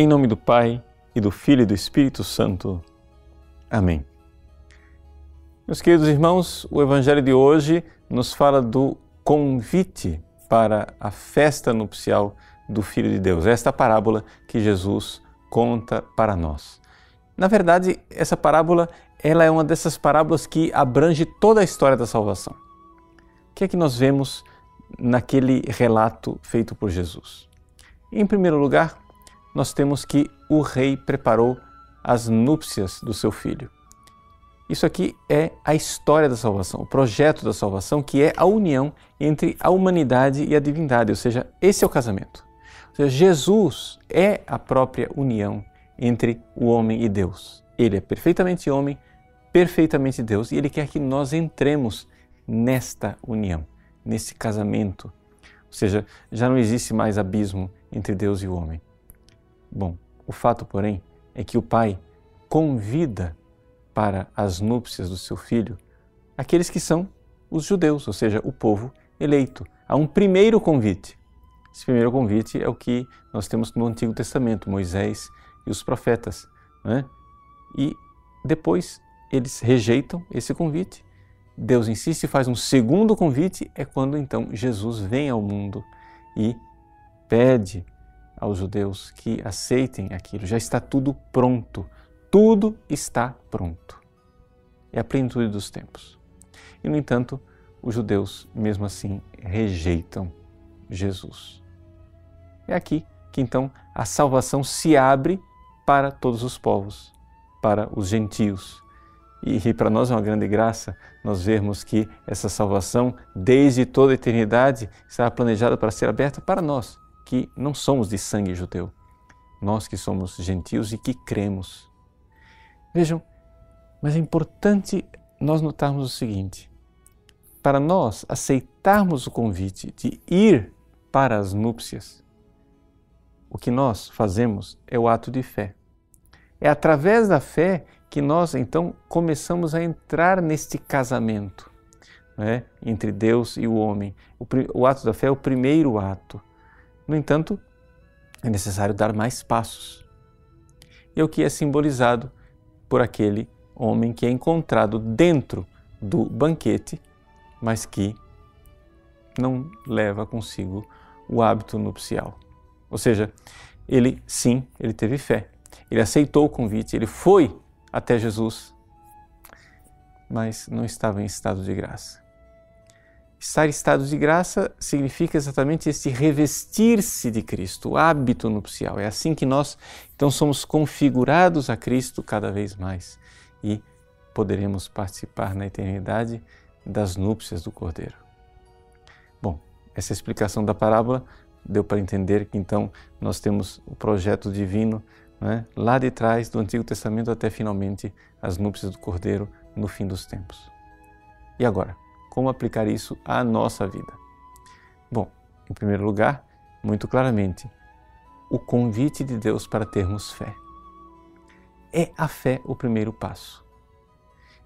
Em nome do Pai, e do Filho e do Espírito Santo. Amém. Meus queridos irmãos, o Evangelho de hoje nos fala do convite para a festa nupcial do Filho de Deus. Esta parábola que Jesus conta para nós. Na verdade, essa parábola ela é uma dessas parábolas que abrange toda a história da salvação. O que é que nós vemos naquele relato feito por Jesus? Em primeiro lugar, nós temos que o rei preparou as núpcias do seu filho. Isso aqui é a história da salvação, o projeto da salvação, que é a união entre a humanidade e a divindade, ou seja, esse é o casamento. Ou seja, Jesus é a própria união entre o homem e Deus. Ele é perfeitamente homem, perfeitamente Deus, e ele quer que nós entremos nesta união, nesse casamento. Ou seja, já não existe mais abismo entre Deus e o homem. Bom, o fato, porém, é que o pai convida para as núpcias do seu filho aqueles que são os judeus, ou seja, o povo eleito. Há um primeiro convite. Esse primeiro convite é o que nós temos no Antigo Testamento, Moisés e os profetas. Né? E depois eles rejeitam esse convite. Deus insiste e faz um segundo convite, é quando então Jesus vem ao mundo e pede aos judeus que aceitem aquilo. Já está tudo pronto. Tudo está pronto. É a plenitude dos tempos. E, no entanto, os judeus, mesmo assim, rejeitam Jesus. É aqui que então a salvação se abre para todos os povos, para os gentios. E, para nós é uma grande graça nós vermos que essa salvação, desde toda a eternidade, está planejada para ser aberta para nós, que não somos de sangue judeu, nós que somos gentios e que cremos. Vejam, mas é importante nós notarmos o seguinte: para nós aceitarmos o convite de ir para as núpcias, o que nós fazemos é o ato de fé. É através da fé que nós então começamos a entrar neste casamento né, entre Deus e o homem. O, o ato da fé é o primeiro ato. No entanto, é necessário dar mais passos. E o que é simbolizado por aquele homem que é encontrado dentro do banquete, mas que não leva consigo o hábito nupcial. Ou seja, ele sim, ele teve fé, ele aceitou o convite, ele foi até Jesus, mas não estava em estado de graça. Estar em estado de graça significa exatamente esse revestir-se de Cristo, o hábito nupcial. É assim que nós então somos configurados a Cristo cada vez mais e poderemos participar na eternidade das núpcias do Cordeiro. Bom, essa explicação da parábola deu para entender que então nós temos o projeto divino né, lá de trás do Antigo Testamento até finalmente as núpcias do Cordeiro no fim dos tempos. E agora? Como aplicar isso à nossa vida? Bom, em primeiro lugar, muito claramente, o convite de Deus para termos fé. É a fé o primeiro passo.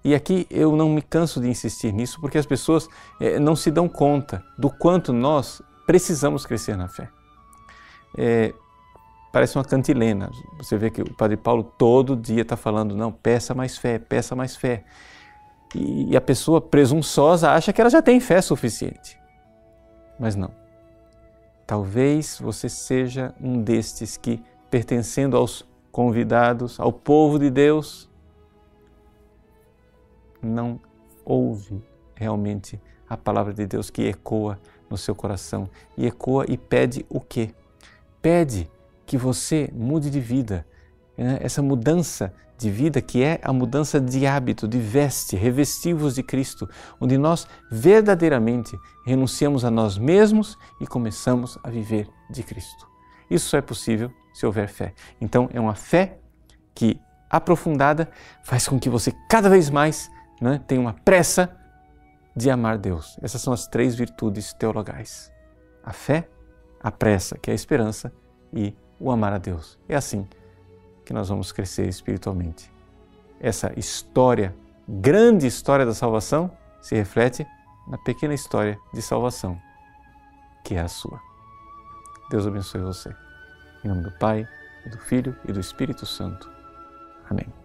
E aqui eu não me canso de insistir nisso porque as pessoas é, não se dão conta do quanto nós precisamos crescer na fé. É, parece uma cantilena. Você vê que o Padre Paulo todo dia está falando: não, peça mais fé, peça mais fé e a pessoa presunçosa acha que ela já tem fé suficiente. Mas não. Talvez você seja um destes que, pertencendo aos convidados, ao povo de Deus, não ouve realmente a palavra de Deus que ecoa no seu coração. E ecoa e pede o quê? Pede que você mude de vida. Né? Essa mudança de vida, que é a mudança de hábito, de veste, revestivos de Cristo, onde nós verdadeiramente renunciamos a nós mesmos e começamos a viver de Cristo. Isso só é possível se houver fé. Então, é uma fé que, aprofundada, faz com que você cada vez mais né, tenha uma pressa de amar Deus. Essas são as três virtudes teologais: a fé, a pressa, que é a esperança, e o amar a Deus. É assim que nós vamos crescer espiritualmente. Essa história, grande história da salvação, se reflete na pequena história de salvação, que é a sua. Deus abençoe você. Em nome do Pai, e do Filho e do Espírito Santo. Amém.